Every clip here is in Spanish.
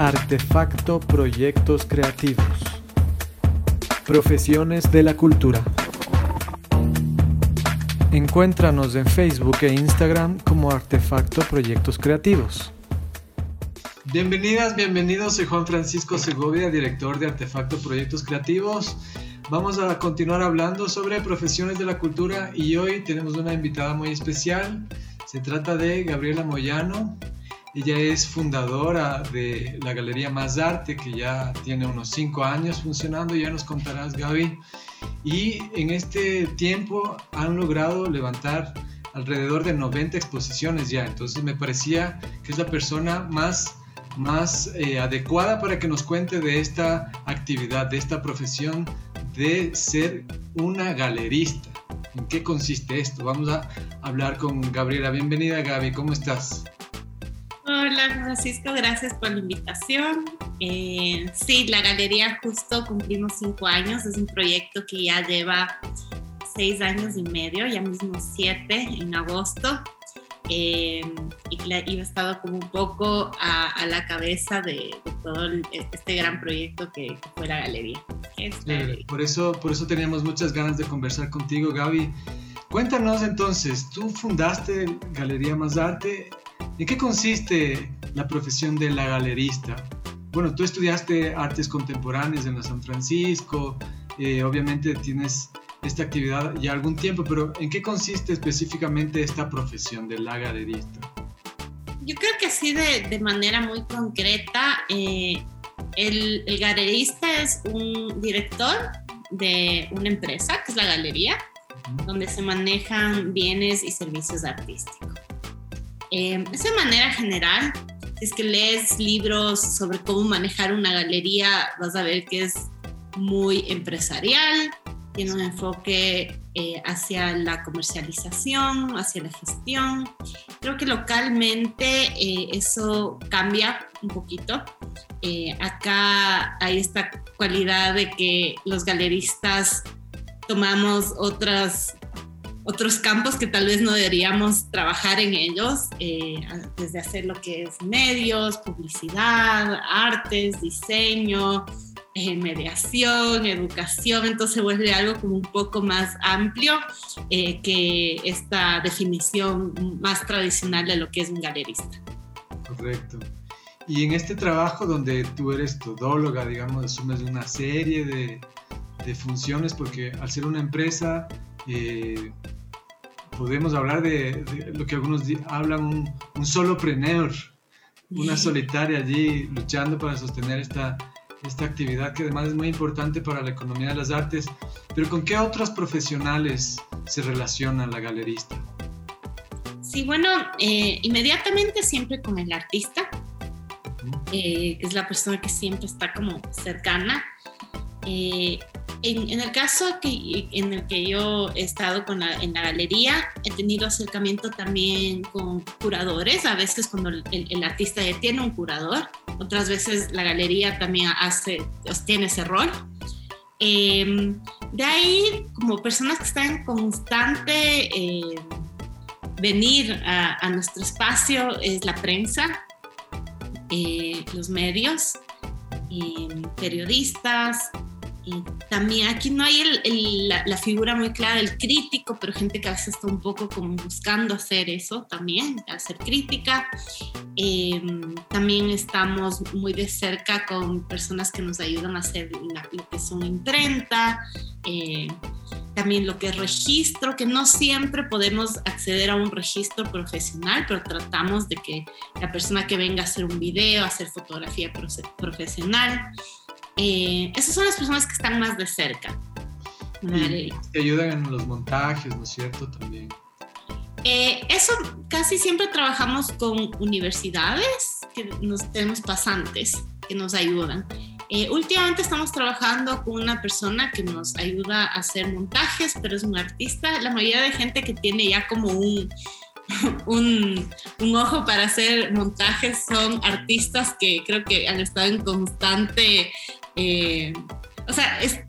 Artefacto Proyectos Creativos. Profesiones de la Cultura. Encuéntranos en Facebook e Instagram como Artefacto Proyectos Creativos. Bienvenidas, bienvenidos. Soy Juan Francisco Segovia, director de Artefacto Proyectos Creativos. Vamos a continuar hablando sobre profesiones de la cultura y hoy tenemos una invitada muy especial. Se trata de Gabriela Moyano, ella es fundadora de la Galería Más Arte, que ya tiene unos cinco años funcionando, ya nos contarás, Gaby. Y en este tiempo han logrado levantar alrededor de 90 exposiciones ya. Entonces me parecía que es la persona más, más eh, adecuada para que nos cuente de esta actividad, de esta profesión de ser una galerista. ¿En qué consiste esto? Vamos a hablar con Gabriela. Bienvenida Gaby, ¿cómo estás? Hola Francisco, gracias por la invitación. Eh, sí, la galería justo cumplimos cinco años, es un proyecto que ya lleva seis años y medio, ya mismo siete en agosto. Eh, y que he estado como un poco a, la cabeza de, todo este gran proyecto que, fue la galería. por, eso, por eso teníamos muchas ganas de conversar contigo, Gaby. Cuéntanos entonces, tú fundaste Galería Más Arte ¿En qué consiste la profesión de la galerista? Bueno, tú estudiaste artes contemporáneas en la San Francisco, eh, obviamente tienes esta actividad ya algún tiempo, pero ¿en qué consiste específicamente esta profesión de la galerista? Yo creo que así de, manera muy concreta, eh, el, el, galerista es un director de una empresa, que es la galería, donde se manejan bienes y servicios artísticos. Eh, de manera general, si es que lees libros sobre cómo manejar una galería, vas a ver que es muy empresarial, tiene un enfoque eh, hacia la comercialización, hacia la gestión. Creo que localmente eh, eso cambia un poquito. Eh, acá hay esta cualidad de que los galeristas tomamos otras otros campos que tal vez no deberíamos trabajar en ellos, eh, desde hacer lo que es medios, publicidad, artes, diseño, eh, mediación, educación, entonces vuelve algo como un poco más amplio eh, que esta definición más tradicional de lo que es un galerista. Correcto. Y en este trabajo donde tú eres todóloga, digamos, asumes una serie de, de funciones, porque al ser una empresa, eh, podemos hablar de, lo que algunos hablan, un, un solopreneur, una solitaria allí luchando para sostener esta, esta actividad que además es muy importante para la economía de las artes. Pero ¿con qué otros profesionales se relaciona la galerista? Sí, bueno, eh, inmediatamente siempre con el artista, eh, que es la persona que siempre está como cercana. Eh, en, el caso que, en el que yo he estado con en la galería, he tenido acercamiento también con curadores, a veces cuando el, artista ya tiene un curador, otras veces la galería también hace, tiene ese rol. Em, de ahí, como personas que están en constante eh, venir a, nuestro espacio, es la prensa, eh, los medios, em, periodistas, también aquí no hay la, figura muy clara del crítico, pero gente que a veces está un poco como buscando hacer eso también, hacer crítica. Em, también estamos muy de cerca con personas que nos ayudan a hacer lo que son imprenta, eh, también lo que es registro, que no siempre podemos acceder a un registro profesional, pero tratamos de que la persona que venga a hacer un video, a hacer fotografía profesional, eh, esas son las personas que están más de cerca. te ayudan en los montajes, ¿no es cierto? También. Eh, eso casi siempre trabajamos con universidades, que nos tenemos pasantes que nos ayudan. Eh, últimamente estamos trabajando con una persona que nos ayuda a hacer montajes, pero es un artista. La mayoría de gente que tiene ya como un, un, un, ojo para hacer montajes son artistas que creo que han estado en constante eh, o sea, es,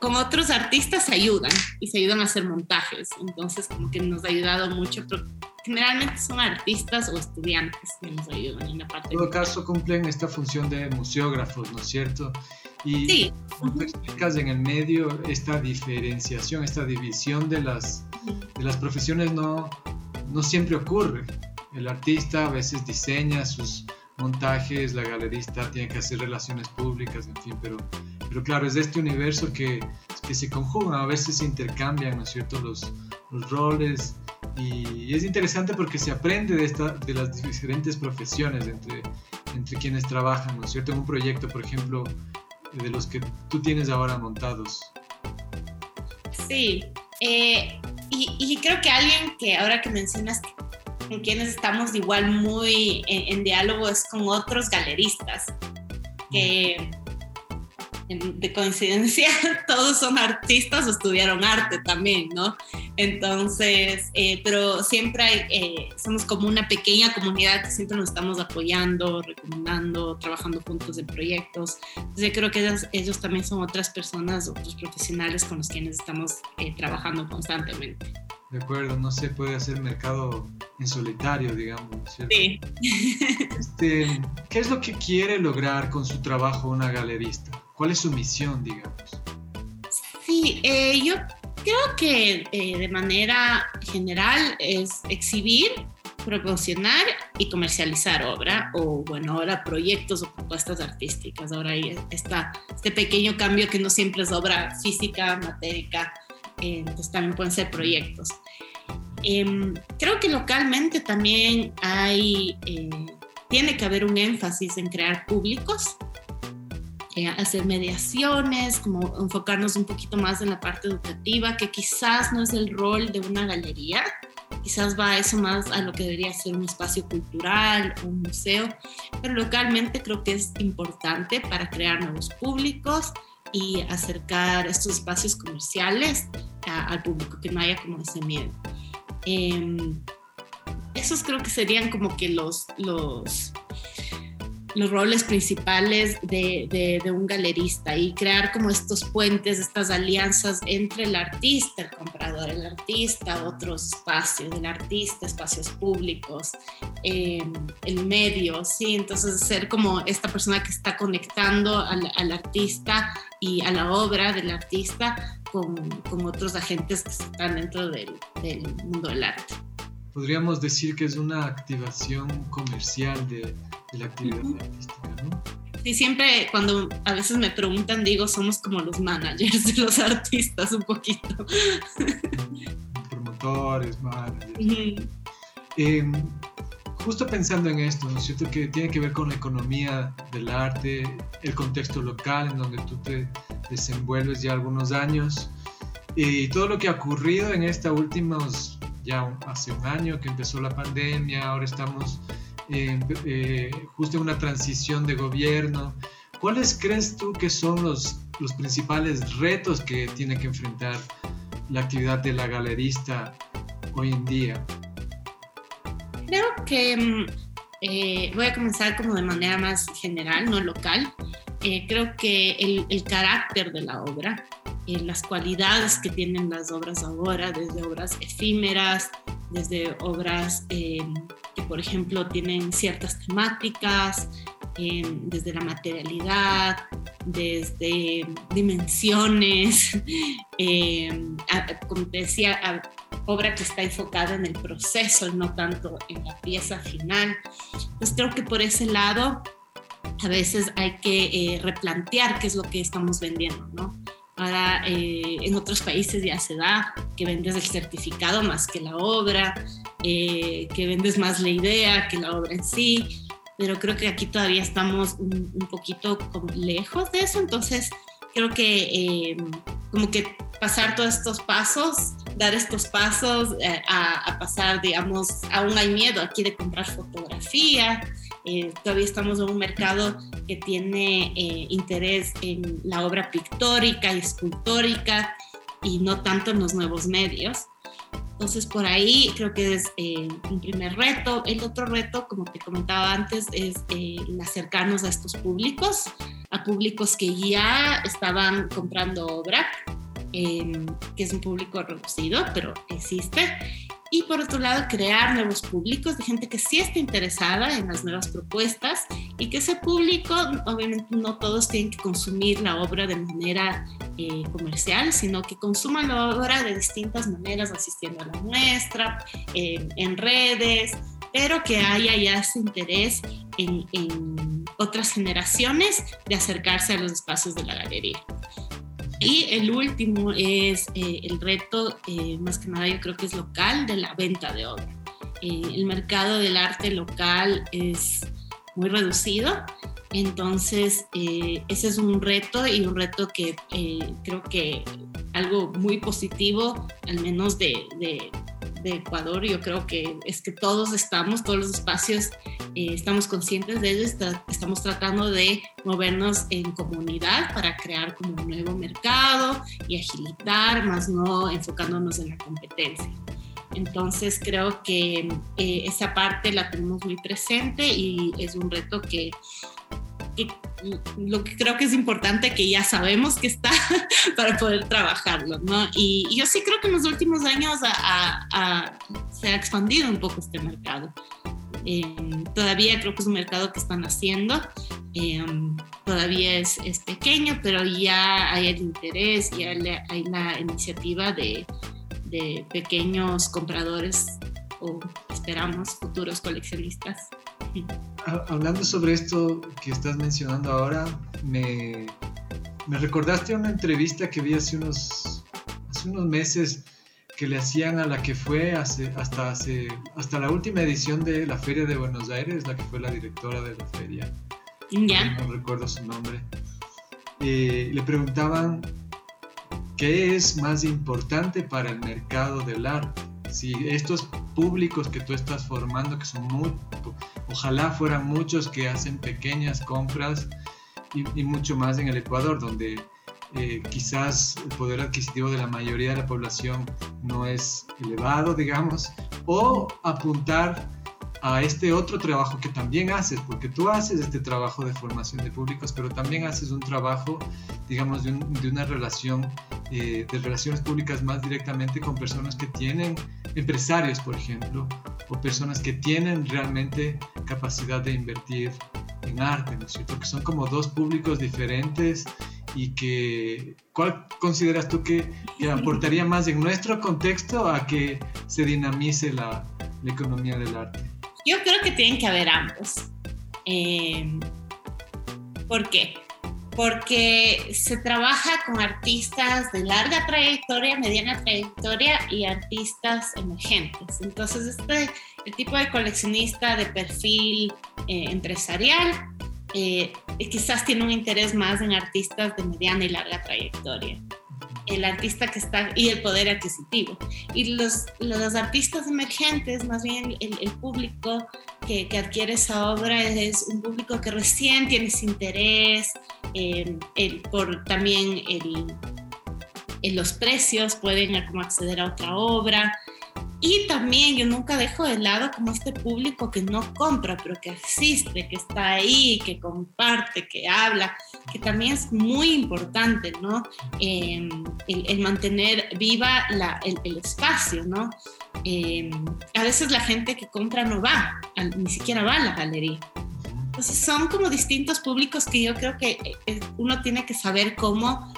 como otros artistas se ayudan y se ayudan a hacer montajes, entonces como que nos ha ayudado mucho, pero generalmente son artistas o estudiantes que nos ayudan en la parte. En todo caso cumplen esta función de museógrafos, ¿no es cierto? Y sí. tú explicas en el medio esta diferenciación, esta división de las, de las profesiones no, no siempre ocurre. El artista a veces diseña sus montajes, la galerista tiene que hacer relaciones públicas, en fin, pero, pero claro, es de este universo que, que se conjugan, a veces se intercambian, ¿no es cierto?, los, los roles y es interesante porque se aprende de, esta, de las diferentes profesiones entre, entre quienes trabajan, ¿no es cierto?, en un proyecto, por ejemplo, de los que tú tienes ahora montados. Sí, eh, y, y, creo que alguien que ahora que mencionas con quienes estamos igual muy en, diálogo es con otros galeristas, que de coincidencia todos son artistas o estudiaron arte también, ¿no? Entonces, eh, pero siempre hay, eh, somos como una pequeña comunidad que siempre nos estamos apoyando, recomendando, trabajando juntos en proyectos. Entonces, yo creo que ellos, ellos también son otras personas, otros profesionales con los quienes estamos eh, trabajando constantemente. De acuerdo, no se puede hacer mercado en solitario, digamos. ¿cierto? Sí. Este, ¿Qué es lo que quiere lograr con su trabajo una galerista? ¿Cuál es su misión, digamos? Sí, eh, yo creo que eh, de manera general es exhibir, promocionar y comercializar obra o, bueno, ahora proyectos o propuestas artísticas. Ahora hay está este pequeño cambio que no siempre es obra física, matérica, eh, entonces también pueden ser proyectos. Em, creo que localmente también hay, eh, tiene que haber un énfasis en crear públicos, eh, hacer mediaciones, como enfocarnos un poquito más en la parte educativa, que quizás no es el rol de una galería, quizás va eso más a lo que debería ser un espacio cultural, un museo, pero localmente creo que es importante para crear nuevos públicos y acercar estos espacios comerciales al público, que no haya como ese miedo. Em, esos creo que serían como que los, los, los roles principales de, un galerista y crear como estos puentes, estas alianzas entre el artista, el comprador, el artista, otros espacios, el artista, espacios públicos, em, el medio, ¿sí? Entonces ser como esta persona que está conectando al, artista y a la obra del artista con, otros agentes que están dentro del, mundo del arte. Podríamos decir que es una activación comercial de, de la actividad artística, ¿no? Sí, siempre cuando a veces me preguntan, digo, somos como los managers de los artistas un poquito. Promotores, managers. eh, justo pensando en esto, ¿no es cierto? Que tiene que ver con la economía del arte, el contexto local en donde tú te desenvuelves ya algunos años y todo lo que ha ocurrido en estos últimos, ya hace un año que empezó la pandemia, ahora estamos eh, justo en una transición de gobierno. ¿Cuáles crees tú que son los, los principales retos que tiene que enfrentar la actividad de la galerista hoy en día? Creo que mm, eh, voy a comenzar como de manera más general, no local. Eh, creo que el, el, carácter de la obra, eh, las cualidades que tienen las obras ahora, desde obras efímeras, desde obras que, por ejemplo, tienen ciertas temáticas, desde la materialidad, desde dimensiones, como te decía, obra que está enfocada en el proceso, no tanto en la pieza final. Entonces creo que por ese lado a veces hay que eh, replantear qué es lo que estamos vendiendo, ¿no? Ahora eh, en otros países ya se da que vendes el certificado más que la obra, eh, que vendes más la idea que la obra en sí, pero creo que aquí todavía estamos un, un poquito como lejos de eso, entonces creo que como que pasar todos estos pasos, dar estos pasos eh, a, pasar, digamos, aún hay miedo aquí de comprar fotografía. Eh, todavía estamos en un mercado que tiene eh, interés en la obra pictórica y escultórica y no tanto en los nuevos medios. Entonces, por ahí creo que es un primer reto. El otro reto, como te comentaba antes, es el acercarnos a estos públicos, a públicos que ya estaban comprando obra, que es un público reducido, pero existe. Y por otro lado crear nuevos públicos de gente que sí está interesada en las nuevas propuestas y que ese público, obviamente no todos tienen que consumir la obra de manera eh, comercial, sino que consuman la obra de distintas maneras, asistiendo a la muestra, en redes, pero que haya ya ese interés en otras generaciones de acercarse a los espacios de la galería. Y el último es eh, el reto, eh, más que nada yo creo que es local, de la venta de obra. Eh, el mercado del arte local es muy reducido, entonces ese es un reto y un reto que creo que algo muy positivo, al menos de, de de Ecuador, yo creo que es que todos estamos, todos los espacios, eh, estamos conscientes de ello, estamos tratando de movernos en comunidad para crear como un nuevo mercado y agilitar, más no enfocándonos en la competencia. Entonces creo que eh, esa parte la tenemos muy presente y es un reto que lo que creo que es importante que ya sabemos que está para poder trabajarlo, ¿no? Y, yo sí creo que en los últimos años se ha expandido un poco este mercado. Eh, todavía creo que es un mercado que están haciendo, eh, todavía es, es, pequeño, pero ya hay el interés, ya hay la iniciativa de, de pequeños compradores o esperamos futuros coleccionistas. Hablando sobre esto que estás mencionando ahora, me, me recordaste una entrevista que vi hace unos, hace unos meses que le hacían a la que fue hace, hasta, hace, hasta la última edición de la Feria de Buenos Aires, la que fue la directora de la feria. Ya. No recuerdo su nombre. Eh, le preguntaban qué es más importante para el mercado del arte si estos públicos que tú estás formando, que son muy, ojalá fueran muchos que hacen pequeñas compras y, mucho más en el Ecuador, donde eh, quizás el poder adquisitivo de la mayoría de la población no es elevado, digamos, o apuntar a este otro trabajo que también haces, porque tú haces este trabajo de formación de públicos, pero también haces un trabajo, digamos, de, una relación, eh, de relaciones públicas más directamente con personas que tienen, empresarios, por ejemplo, o personas que tienen realmente capacidad de invertir en arte, ¿no es cierto? Que son como dos públicos diferentes y que, ¿cuál consideras tú que, aportaría más en nuestro contexto a que se dinamice la, la economía del arte? Yo creo que tienen que haber ambos. Eh, ¿Por qué? Porque se trabaja con artistas de larga trayectoria, mediana trayectoria y artistas emergentes. Entonces, este el tipo de coleccionista de perfil eh, empresarial eh, quizás tiene un interés más en artistas de mediana y larga trayectoria el artista que está y el poder adquisitivo. Y los, los artistas emergentes, más bien el, público que, que, adquiere esa obra es un público que recién tiene ese interés, eh, el, por también el, los precios, pueden como acceder a otra obra. Y también yo nunca dejo de lado como este público que no compra, pero que existe, que está ahí, que comparte, que habla, que también es muy importante, ¿no? Em, el, mantener viva la, el, espacio, ¿no? Em, a veces la gente que compra no va, ni siquiera va a la galería. Entonces son como distintos públicos que yo creo que eh, uno tiene que saber cómo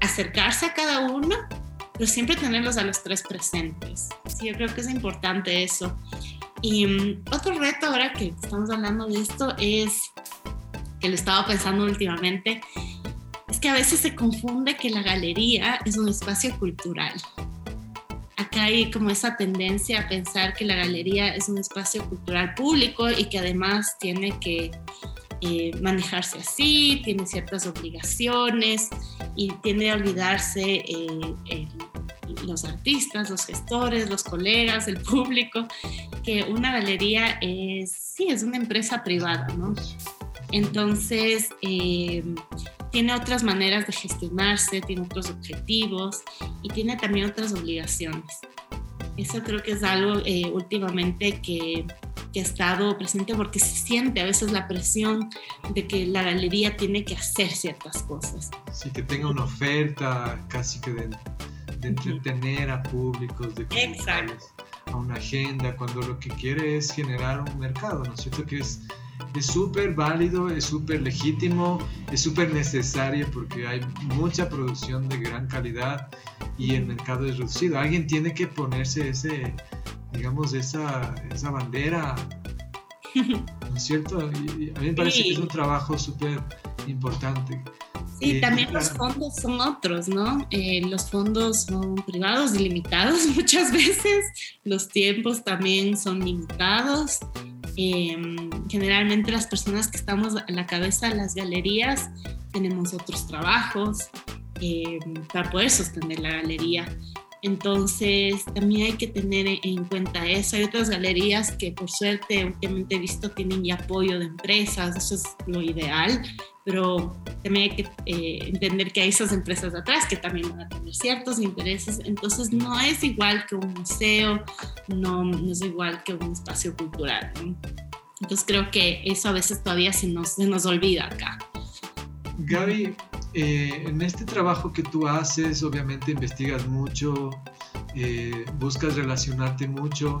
acercarse a cada uno pero siempre tenerlos a los tres presentes. Sí, yo creo que es importante eso. Y mm, otro reto ahora que estamos hablando de esto es, que lo estaba pensando últimamente, es que a veces se confunde que la galería es un espacio cultural. Acá hay como esa tendencia a pensar que la galería es un espacio cultural público y que además tiene que eh, manejarse así, tiene ciertas obligaciones y tiende a olvidarse eh, los artistas, los gestores, los colegas, el público, que una galería es, sí, es una empresa privada, ¿no? Entonces, eh, tiene otras maneras de gestionarse, tiene otros objetivos y tiene también otras obligaciones. Eso creo que es algo últimamente que que ha estado presente porque se siente a veces la presión de que la galería tiene que hacer ciertas cosas. Sí, que tenga una oferta casi que de, entretener a públicos, de Exacto. a una agenda, cuando lo que quiere es generar un mercado, ¿no es cierto? Que es es súper válido, es súper legítimo, es súper necesario porque hay mucha producción de gran calidad y el mercado es reducido. Alguien tiene que ponerse ese, digamos, esa, esa bandera, ¿no es cierto? a mí me parece que es un trabajo súper importante. Sí, eh, también los fondos son otros, ¿no? Eh, los fondos son privados y limitados muchas veces, los tiempos también son limitados. Em, generalmente las personas que estamos a la cabeza de las galerías tenemos otros trabajos em, para poder sostener la galería. Entonces, también hay que tener en cuenta eso. Hay otras galerías que, por suerte, últimamente he visto, tienen ya apoyo de empresas, eso es lo ideal, pero también hay que eh, entender que hay esas empresas atrás que también van a tener ciertos intereses. Entonces, no es igual que un museo, no, no es igual que un espacio cultural. Entonces, creo que eso a veces todavía se nos, se nos olvida acá. Gaby, eh, en este trabajo que tú haces, obviamente investigas mucho, eh, buscas relacionarte mucho.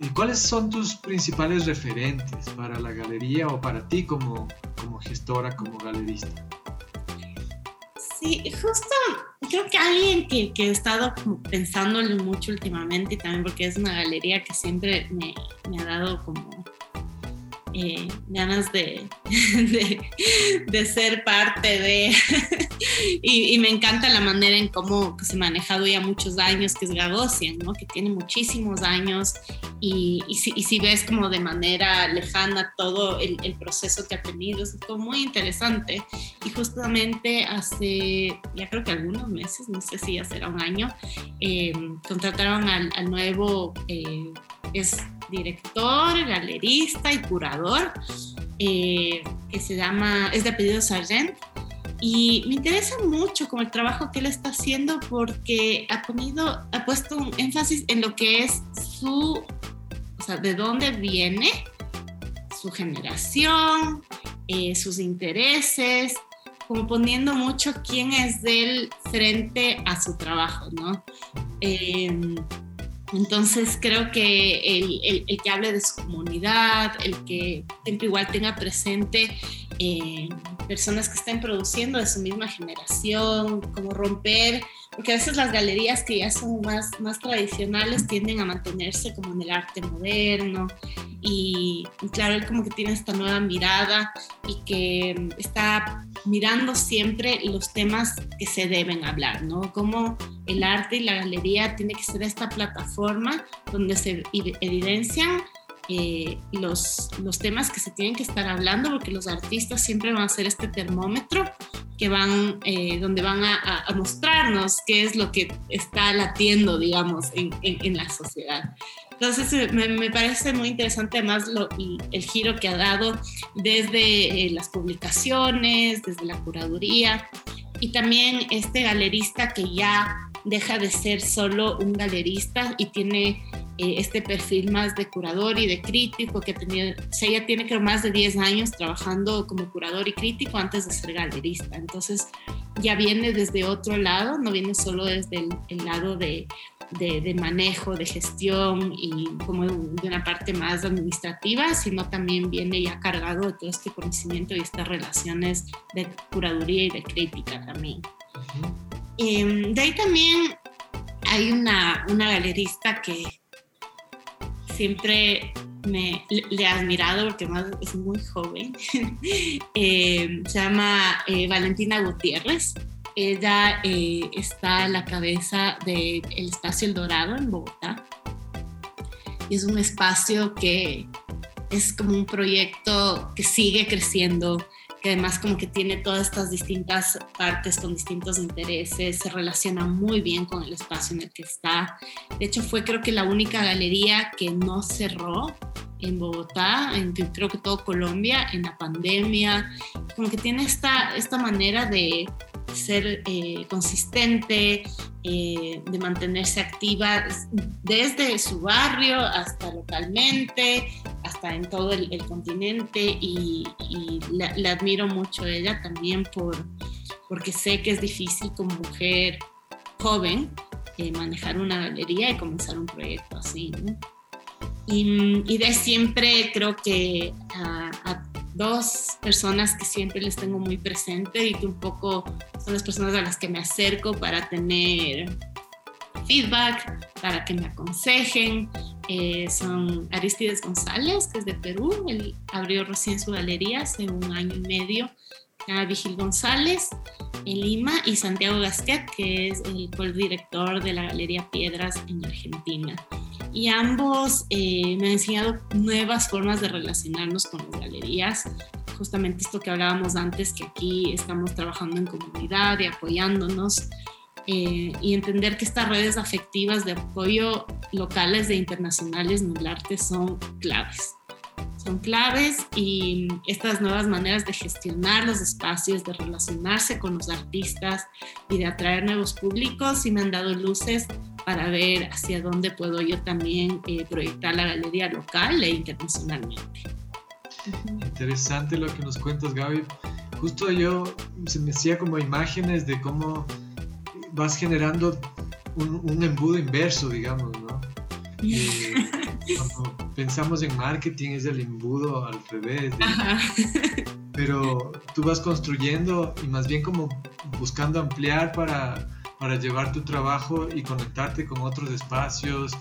¿Y ¿Cuáles son tus principales referentes para la galería o para ti como, como gestora, como galerista? Sí, justo creo que alguien que, he estado pensándolo mucho últimamente y también porque es una galería que siempre me ha dado como eh, ganas de, de, ser parte de... y, me encanta la manera en cómo se ha manejado ya muchos años, que es Gagosian, ¿no? que tiene muchísimos años y, y, si, y, si, ves como de manera lejana todo el, el, proceso que ha tenido, es todo muy interesante. Y justamente hace, ya creo que algunos meses, no sé si ya será un año, eh, contrataron al, al nuevo... Eh, es director, galerista y curador, eh, que se llama, es de apellido Sargent. Y me interesa mucho como el trabajo que él está haciendo porque ha, ponido, ha puesto un énfasis en lo que es su, o sea, de dónde viene, su generación, eh, sus intereses, como poniendo mucho quién es del frente a su trabajo, ¿no? Eh, entonces creo que el, el, que hable de su comunidad, el que siempre igual tenga presente eh, personas que estén produciendo de su misma generación, como romper, porque a veces las galerías que ya son más, más tradicionales tienden a mantenerse como en el arte moderno y, y claro, él como que tiene esta nueva mirada y que está mirando siempre los temas que se deben hablar, ¿no? Como el arte y la galería tiene que ser esta plataforma donde se evidencian eh, los, los temas que se tienen que estar hablando, porque los artistas siempre van a ser este termómetro que van, eh, donde van a, mostrarnos qué es lo que está latiendo, digamos, en, en, la sociedad. Entonces eh, me, me, parece muy interesante además lo, el giro que ha dado desde las publicaciones, desde la curaduría y también este galerista que ya deja de ser solo un galerista y tiene eh, este perfil más de curador y de crítico que tenía, o sea, ella tiene que más de 10 años trabajando como curador y crítico antes de ser galerista, entonces ya viene desde otro lado, no viene solo desde el, lado de, de, manejo, de gestión y como de una parte más administrativa, sino también viene ya cargado de todo este conocimiento y estas relaciones de curaduría y de crítica también. Em, de ahí también hay una, una galerista que siempre me, le he admirado porque es muy joven. Eh, se llama eh, Valentina Gutiérrez. Ella eh, está a la cabeza del espacio El Dorado en Bogotá. Y es un espacio que es como un proyecto que sigue creciendo, que además como que tiene todas estas distintas partes con distintos intereses, se relaciona muy bien con el espacio en el que está. De hecho, fue creo que la única galería que no cerró en Bogotá, en creo que todo Colombia, en la pandemia, como que tiene esta, esta manera de ser eh, consistente, eh, de mantenerse activa desde su barrio hasta localmente, hasta en todo el, continente y, la, admiro mucho a ella también por, porque sé que es difícil como mujer joven eh, manejar una galería y comenzar un proyecto así. ¿no? Y, de siempre creo que a, dos personas que siempre les tengo muy presente y que un poco son las personas a las que me acerco para tener feedback, para que me aconsejen. Eh, son Aristides González, que es de Perú, él abrió recién su galería hace un año y medio, a Vigil González en Lima y Santiago Gasquet, que es el director de la Galería Piedras en Argentina y ambos eh, me han enseñado nuevas formas de relacionarnos con las galerías. Justamente esto que hablábamos antes, que aquí estamos trabajando en comunidad y apoyándonos. Eh, y entender que estas redes afectivas de apoyo locales e internacionales en el arte son claves. Son claves y estas nuevas maneras de gestionar los espacios, de relacionarse con los artistas y de atraer nuevos públicos, sí me han dado luces para ver hacia dónde puedo yo también eh, proyectar la galería local e internacionalmente. Interesante lo que nos cuentas, Gaby. Justo yo se me hacía como imágenes de cómo vas generando un, embudo inverso, digamos, ¿no? Eh, cuando pensamos en marketing es el embudo al revés. Pero tú vas construyendo y más bien como buscando ampliar para para llevar tu trabajo y conectarte con otros espacios,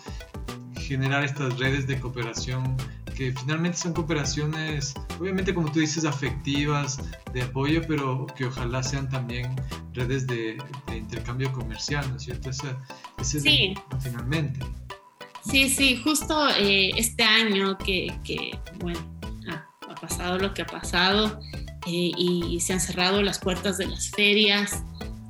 generar estas redes de cooperación que finalmente son cooperaciones, obviamente como tú dices, afectivas, de apoyo, pero que ojalá sean también redes de, intercambio comercial, ¿no es cierto? Ese, sí. finalmente. Sí, sí, justo eh, este año que, que bueno, ha, pasado lo que ha pasado eh, y se han cerrado las puertas de las ferias,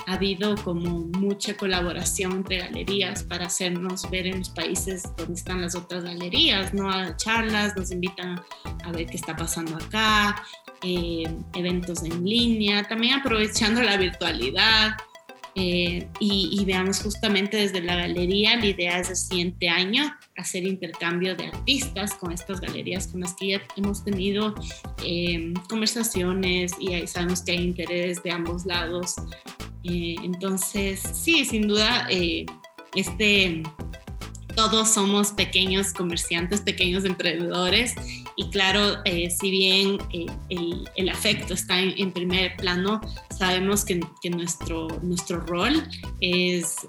ha habido como mucha colaboración entre galerías para hacernos ver en los países donde están las otras galerías, ¿no? A charlas, nos invitan a ver qué está pasando acá, eh, eventos en línea, también aprovechando la virtualidad. Eh, y, veamos justamente desde la galería, la idea es el siguiente año hacer intercambio de artistas con estas galerías con las que ya hemos tenido eh, conversaciones y ahí sabemos que hay interés de ambos lados eh, entonces, sí, sin duda, eh, este, todos somos pequeños comerciantes, pequeños emprendedores y claro, eh, si bien el, afecto está en, primer plano, sabemos que, nuestro, nuestro rol es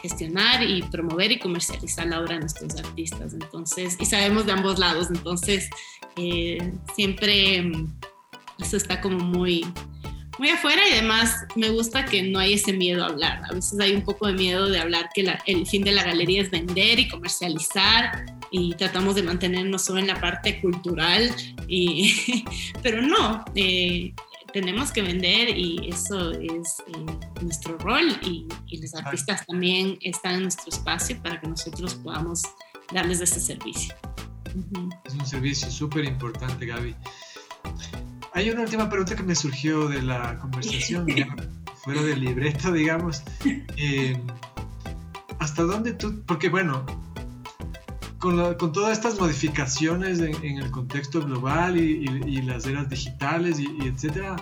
gestionar y promover y comercializar la obra de nuestros artistas. Entonces, y sabemos de ambos lados, entonces siempre mm, eso está como muy, muy afuera y además me gusta que no hay ese miedo a hablar. A veces hay un poco de miedo de hablar que el fin de la galería es vender y comercializar y tratamos de mantenernos solo en la parte cultural, y, pero no, eh, tenemos que vender y eso es eh, nuestro rol y, los artistas también están en nuestro espacio para que nosotros podamos darles ese servicio. Es un servicio súper importante, Gaby. Hay una última pregunta que me surgió de la conversación, fuera del libreto, digamos. Eh, ¿Hasta dónde tú.? Porque, bueno, con, todas estas modificaciones en, el contexto global y, las eras digitales y, etcétera,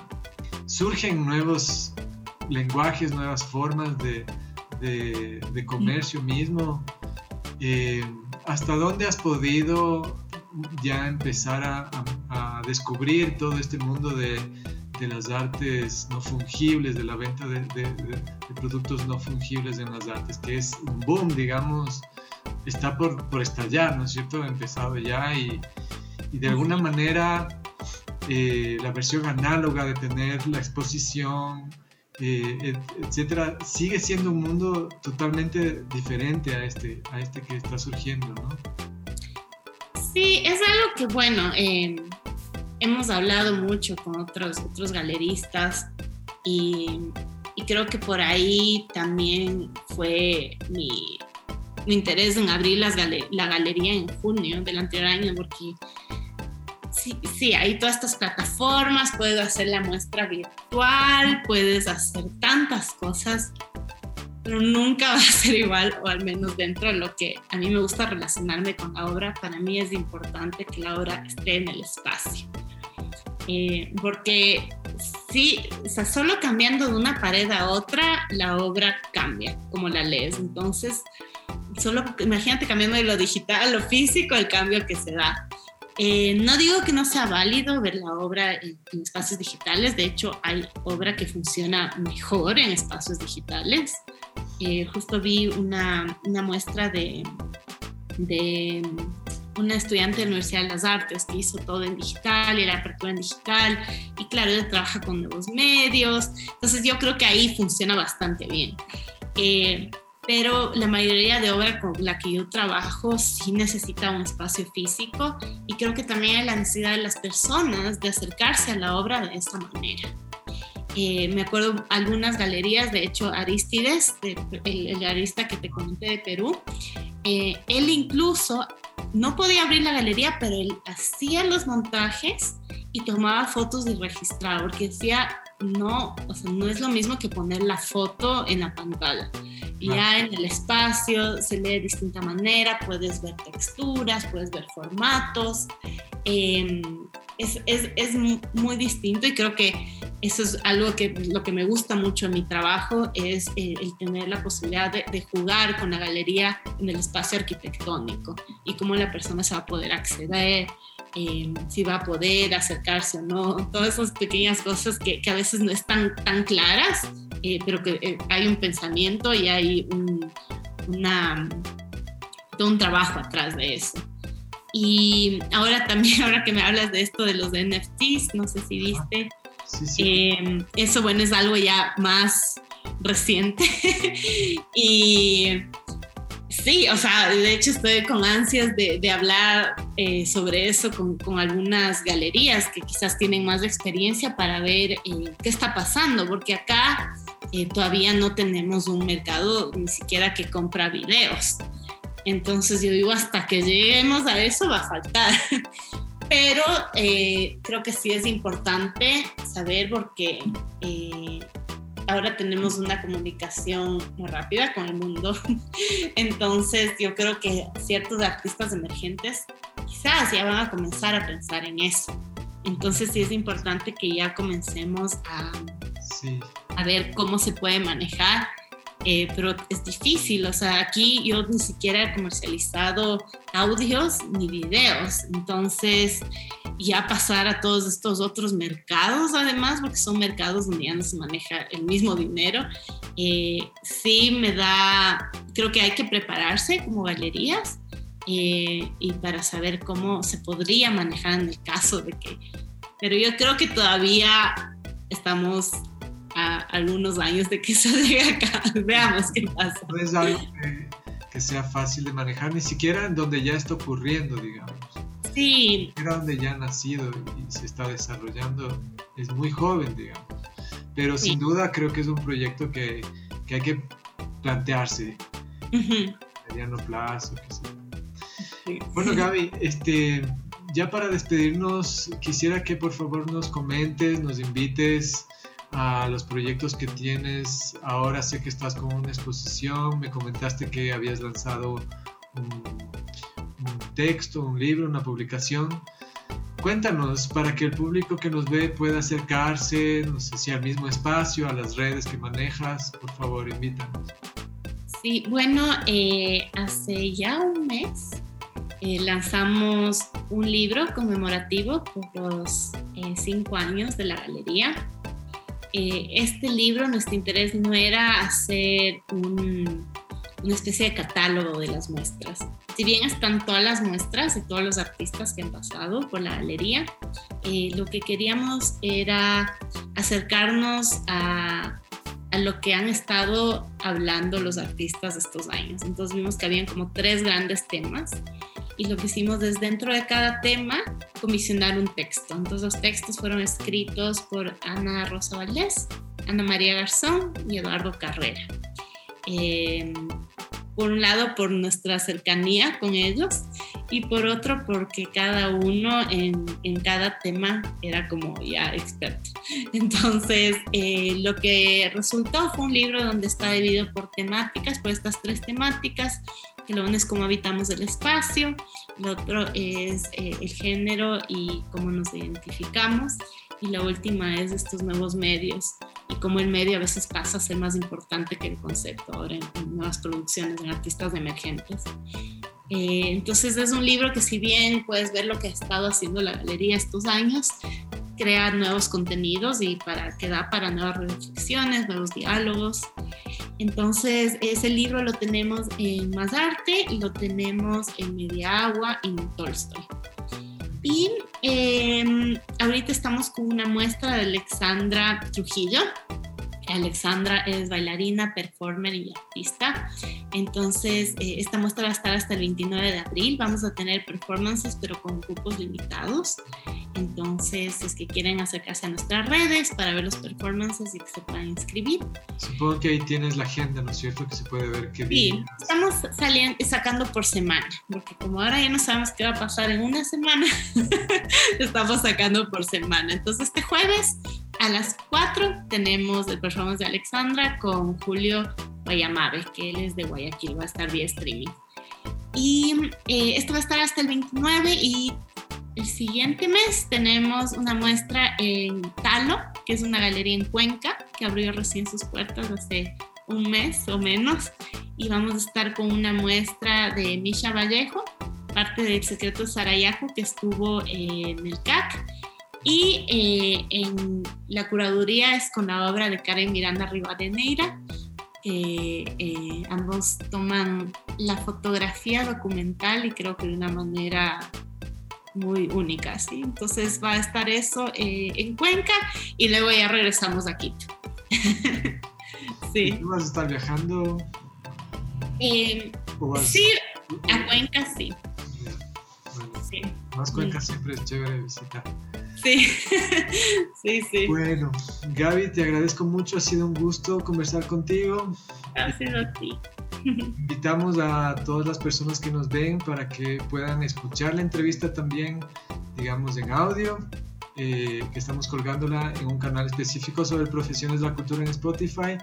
surgen nuevos lenguajes, nuevas formas de, comercio mismo. Eh, ¿Hasta dónde has podido ya empezar a, descubrir todo este mundo de, las artes no fungibles, de la venta de, productos no fungibles en las artes, que es un boom, digamos, está por, estallar, ¿no es cierto? Ha empezado ya y, de alguna manera eh, la versión análoga de tener la exposición, eh, etcétera, sigue siendo un mundo totalmente diferente a este, a este que está surgiendo, ¿no? Sí, es algo que, bueno, em, hemos hablado mucho con otros, otros galeristas y, creo que por ahí también fue mi, interés en abrir la galería en junio del anterior año, porque sí, sí, hay todas estas plataformas, puedes hacer la muestra virtual, puedes hacer tantas cosas pero nunca va a ser igual, o al menos dentro de lo que a mí me gusta relacionarme con la obra, para mí es importante que la obra esté en el espacio. Eh, porque sí, o sea, solo cambiando de una pared a otra, la obra cambia, como la lees. Entonces, solo imagínate cambiando de lo digital a lo físico, el cambio que se da. Eh, no digo que no sea válido ver la obra en, espacios digitales, de hecho hay obra que funciona mejor en espacios digitales. Eh, justo vi una, una muestra de, de una estudiante de la Universidad de las Artes que hizo todo en digital y la apertura en digital y claro, ella trabaja con nuevos medios, entonces yo creo que ahí funciona bastante bien. Eh, pero la mayoría de obra con la que yo trabajo sí necesita un espacio físico y creo que también hay la necesidad de las personas de acercarse a la obra de esta manera. Eh, me acuerdo algunas galerías, de hecho Aristides, el, el, artista que te comenté de Perú, eh, él incluso no podía abrir la galería, pero él hacía los montajes y tomaba fotos y registraba, porque decía, no, o sea, no es lo mismo que poner la foto en la pantalla. Ya en el espacio se lee de distinta manera, puedes ver texturas, puedes ver formatos. Em, es, es, es, muy distinto y creo que eso es algo que lo que me gusta mucho en mi trabajo es eh, el tener la posibilidad de, de, jugar con la galería en el espacio arquitectónico y cómo la persona se va a poder acceder, eh, si va a poder acercarse o no, todas esas pequeñas cosas que, que a veces no están tan claras, eh, pero que eh, hay un pensamiento y hay un, una, todo un trabajo atrás de eso. Y ahora también, ahora que me hablas de esto de los NFTs, no sé si viste, eso bueno es algo ya más reciente. Y Sí, o sea, de hecho estoy con ansias de, hablar eh, sobre eso con, algunas galerías que quizás tienen más experiencia para ver eh, qué está pasando, porque acá eh, todavía no tenemos un mercado ni siquiera que compra videos. Entonces yo digo, hasta que lleguemos a eso va a faltar. Pero creo que sí es importante saber porque ahora tenemos una comunicación muy rápida con el mundo. Entonces yo creo que ciertos artistas emergentes quizás ya van a comenzar a pensar en eso. Entonces sí es importante que ya comencemos a, a ver cómo se puede manejar eh, pero es difícil, o sea, aquí yo ni siquiera he comercializado audios ni videos, entonces ya pasar a todos estos otros mercados, además, porque son mercados donde ya no se maneja el mismo dinero, eh, sí me da, creo que hay que prepararse como galerías eh, y para saber cómo se podría manejar en el caso de que, pero yo creo que todavía estamos algunos años de que eso llegue acá. Veamos qué pasa. No es algo que, sea fácil de manejar, ni siquiera en donde ya está ocurriendo, digamos. Sí. Era donde ya ha nacido y se está desarrollando, es muy joven, digamos. Pero sin duda creo que es un proyecto que, que hay que plantearse a mediano plazo. Bueno, Gaby, este, ya para despedirnos, quisiera que por favor nos comentes, nos invites a los proyectos que tienes. Ahora sé que estás con una exposición, me comentaste que habías lanzado un, texto, un libro, una publicación. Cuéntanos para que el público que nos ve pueda acercarse, no sé si al mismo espacio, a las redes que manejas, por favor, invítanos. Sí, bueno, eh, hace ya un mes eh, lanzamos un libro conmemorativo por los eh, cinco años de la galería. Eh, este libro, nuestro interés no era hacer una especie de catálogo de las muestras. Si bien están todas las muestras de todos los artistas que han pasado por la galería, eh, lo que queríamos era acercarnos a, a lo que han estado hablando los artistas estos años. Entonces vimos que habían como tres grandes temas y lo que hicimos es dentro de cada tema comisionar un texto. Entonces los textos fueron escritos por Ana Rosa Valdés, Ana María Garzón y Eduardo Carrera. Eh, por un lado por nuestra cercanía con ellos y por otro porque cada uno en, en cada tema era como ya experto. Entonces eh, lo que resultó fue un libro donde está dividido por temáticas, por estas tres temáticas, que lo uno es cómo habitamos el espacio, lo otro es eh, el género y cómo nos identificamos y la última es estos nuevos medios y cómo el medio a veces pasa a ser más importante que el concepto ahora en, nuevas producciones, en artistas emergentes. Eh, entonces es un libro que si bien puedes ver lo que ha estado haciendo la galería estos años, crea nuevos contenidos y para, que da para nuevas reflexiones, nuevos diálogos. Entonces, ese libro lo tenemos en Más Arte lo tenemos en Media Agua y en Tolstoy. Y em, ahorita estamos con una muestra de Alexandra Trujillo, Alexandra es bailarina, performer y artista. Entonces, eh, esta muestra va a estar hasta el 29 de abril. Vamos a tener performances, pero con grupos limitados. Entonces, es que quieren acercarse a nuestras redes para ver los performances y que se puedan inscribir. Supongo que ahí tienes la agenda, ¿no es cierto? Que se puede ver qué. Sí, estamos saliendo, sacando por semana, porque como ahora ya no sabemos qué va a pasar en una semana, estamos sacando por semana. Entonces, este jueves a las 4 tenemos el performance de Alexandra con Julio Guayamabe, que él es de Guayaquil, va a estar vía streaming. Y eh, esto va a estar hasta el 29 y el siguiente mes tenemos una muestra en Talo, que es una galería en Cuenca, que abrió recién sus puertas hace un mes o menos. Y vamos a estar con una muestra de Misha Vallejo, parte del Secreto Sarayaco, que estuvo en el CAC y eh, en la curaduría es con la obra de Karen Miranda Rivadeneira. Eh, eh, ambos toman la fotografía documental y creo que de una manera muy única, ¿sí? Entonces va a estar eso en Cuenca y luego ya regresamos a Quito. sí. ¿Vas a estar viajando? Sí, a Cuenca sí. sí. Más Cuenca siempre es chévere visitar. Sí, sí, sí. Bueno, Gaby, te agradezco mucho, ha sido un gusto conversar contigo. Ha sido a ti. Invitamos a todas las personas que nos ven para que puedan escuchar la entrevista también, digamos, en audio, eh, que estamos colgándola en un canal específico sobre profesiones de la cultura en Spotify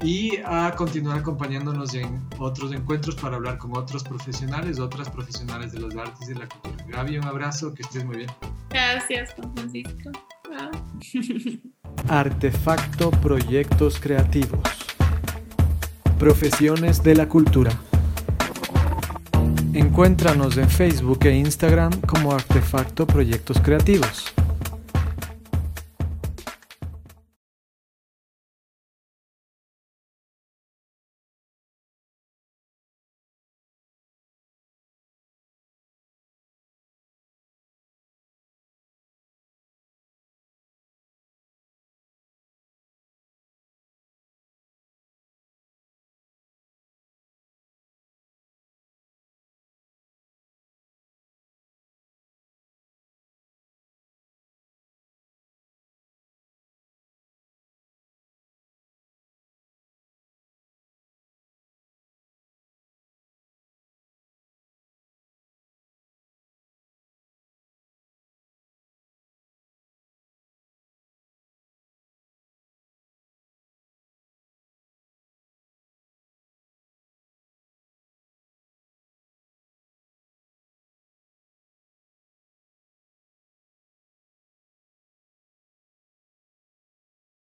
y a continuar acompañándonos en otros encuentros para hablar con otros profesionales, otras profesionales de los artes y de la cultura. Gaby, un abrazo, que estés muy bien. Gracias, Juan Francisco. Artefacto Proyectos Creativos. Profesiones de la cultura. Encuéntranos en Facebook e Instagram como Artefacto Proyectos Creativos.